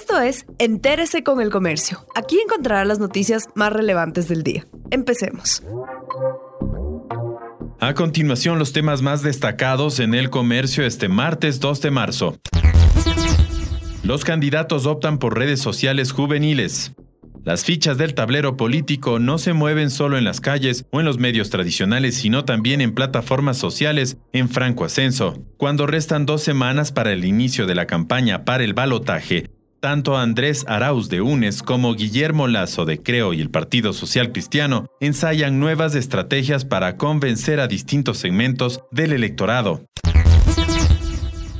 Esto es Entérese con el Comercio. Aquí encontrará las noticias más relevantes del día. Empecemos. A continuación, los temas más destacados en el comercio este martes 2 de marzo. Los candidatos optan por redes sociales juveniles. Las fichas del tablero político no se mueven solo en las calles o en los medios tradicionales, sino también en plataformas sociales en franco ascenso. Cuando restan dos semanas para el inicio de la campaña para el balotaje, tanto Andrés Arauz de UNES como Guillermo Lazo de Creo y el Partido Social Cristiano ensayan nuevas estrategias para convencer a distintos segmentos del electorado.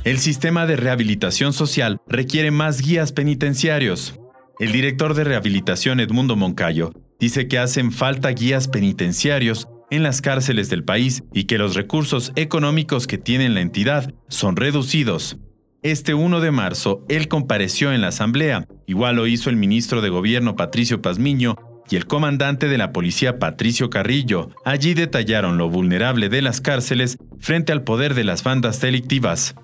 El sistema de rehabilitación social requiere más guías penitenciarios. El director de rehabilitación Edmundo Moncayo dice que hacen falta guías penitenciarios en las cárceles del país y que los recursos económicos que tiene la entidad son reducidos. Este 1 de marzo, él compareció en la Asamblea, igual lo hizo el ministro de Gobierno Patricio Pazmiño y el comandante de la policía Patricio Carrillo. Allí detallaron lo vulnerable de las cárceles frente al poder de las bandas delictivas.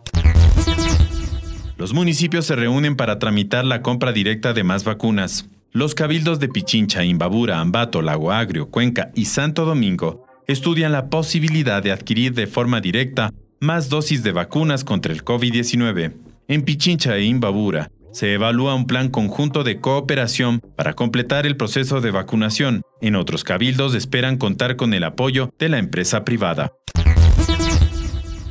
Los municipios se reúnen para tramitar la compra directa de más vacunas. Los cabildos de Pichincha, Imbabura, Ambato, Lago Agrio, Cuenca y Santo Domingo estudian la posibilidad de adquirir de forma directa más dosis de vacunas contra el COVID-19. En Pichincha e Imbabura se evalúa un plan conjunto de cooperación para completar el proceso de vacunación. En otros cabildos esperan contar con el apoyo de la empresa privada.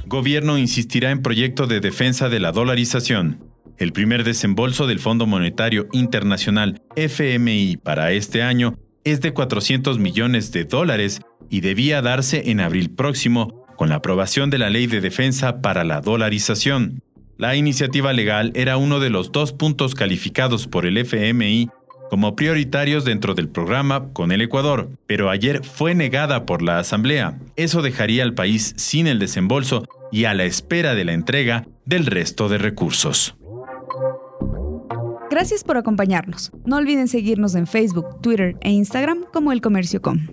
Gobierno insistirá en proyecto de defensa de la dolarización. El primer desembolso del Fondo Monetario Internacional FMI para este año es de 400 millones de dólares y debía darse en abril próximo con la aprobación de la Ley de Defensa para la Dolarización. La iniciativa legal era uno de los dos puntos calificados por el FMI como prioritarios dentro del programa con el Ecuador, pero ayer fue negada por la Asamblea. Eso dejaría al país sin el desembolso y a la espera de la entrega del resto de recursos. Gracias por acompañarnos. No olviden seguirnos en Facebook, Twitter e Instagram como El Comercio Com.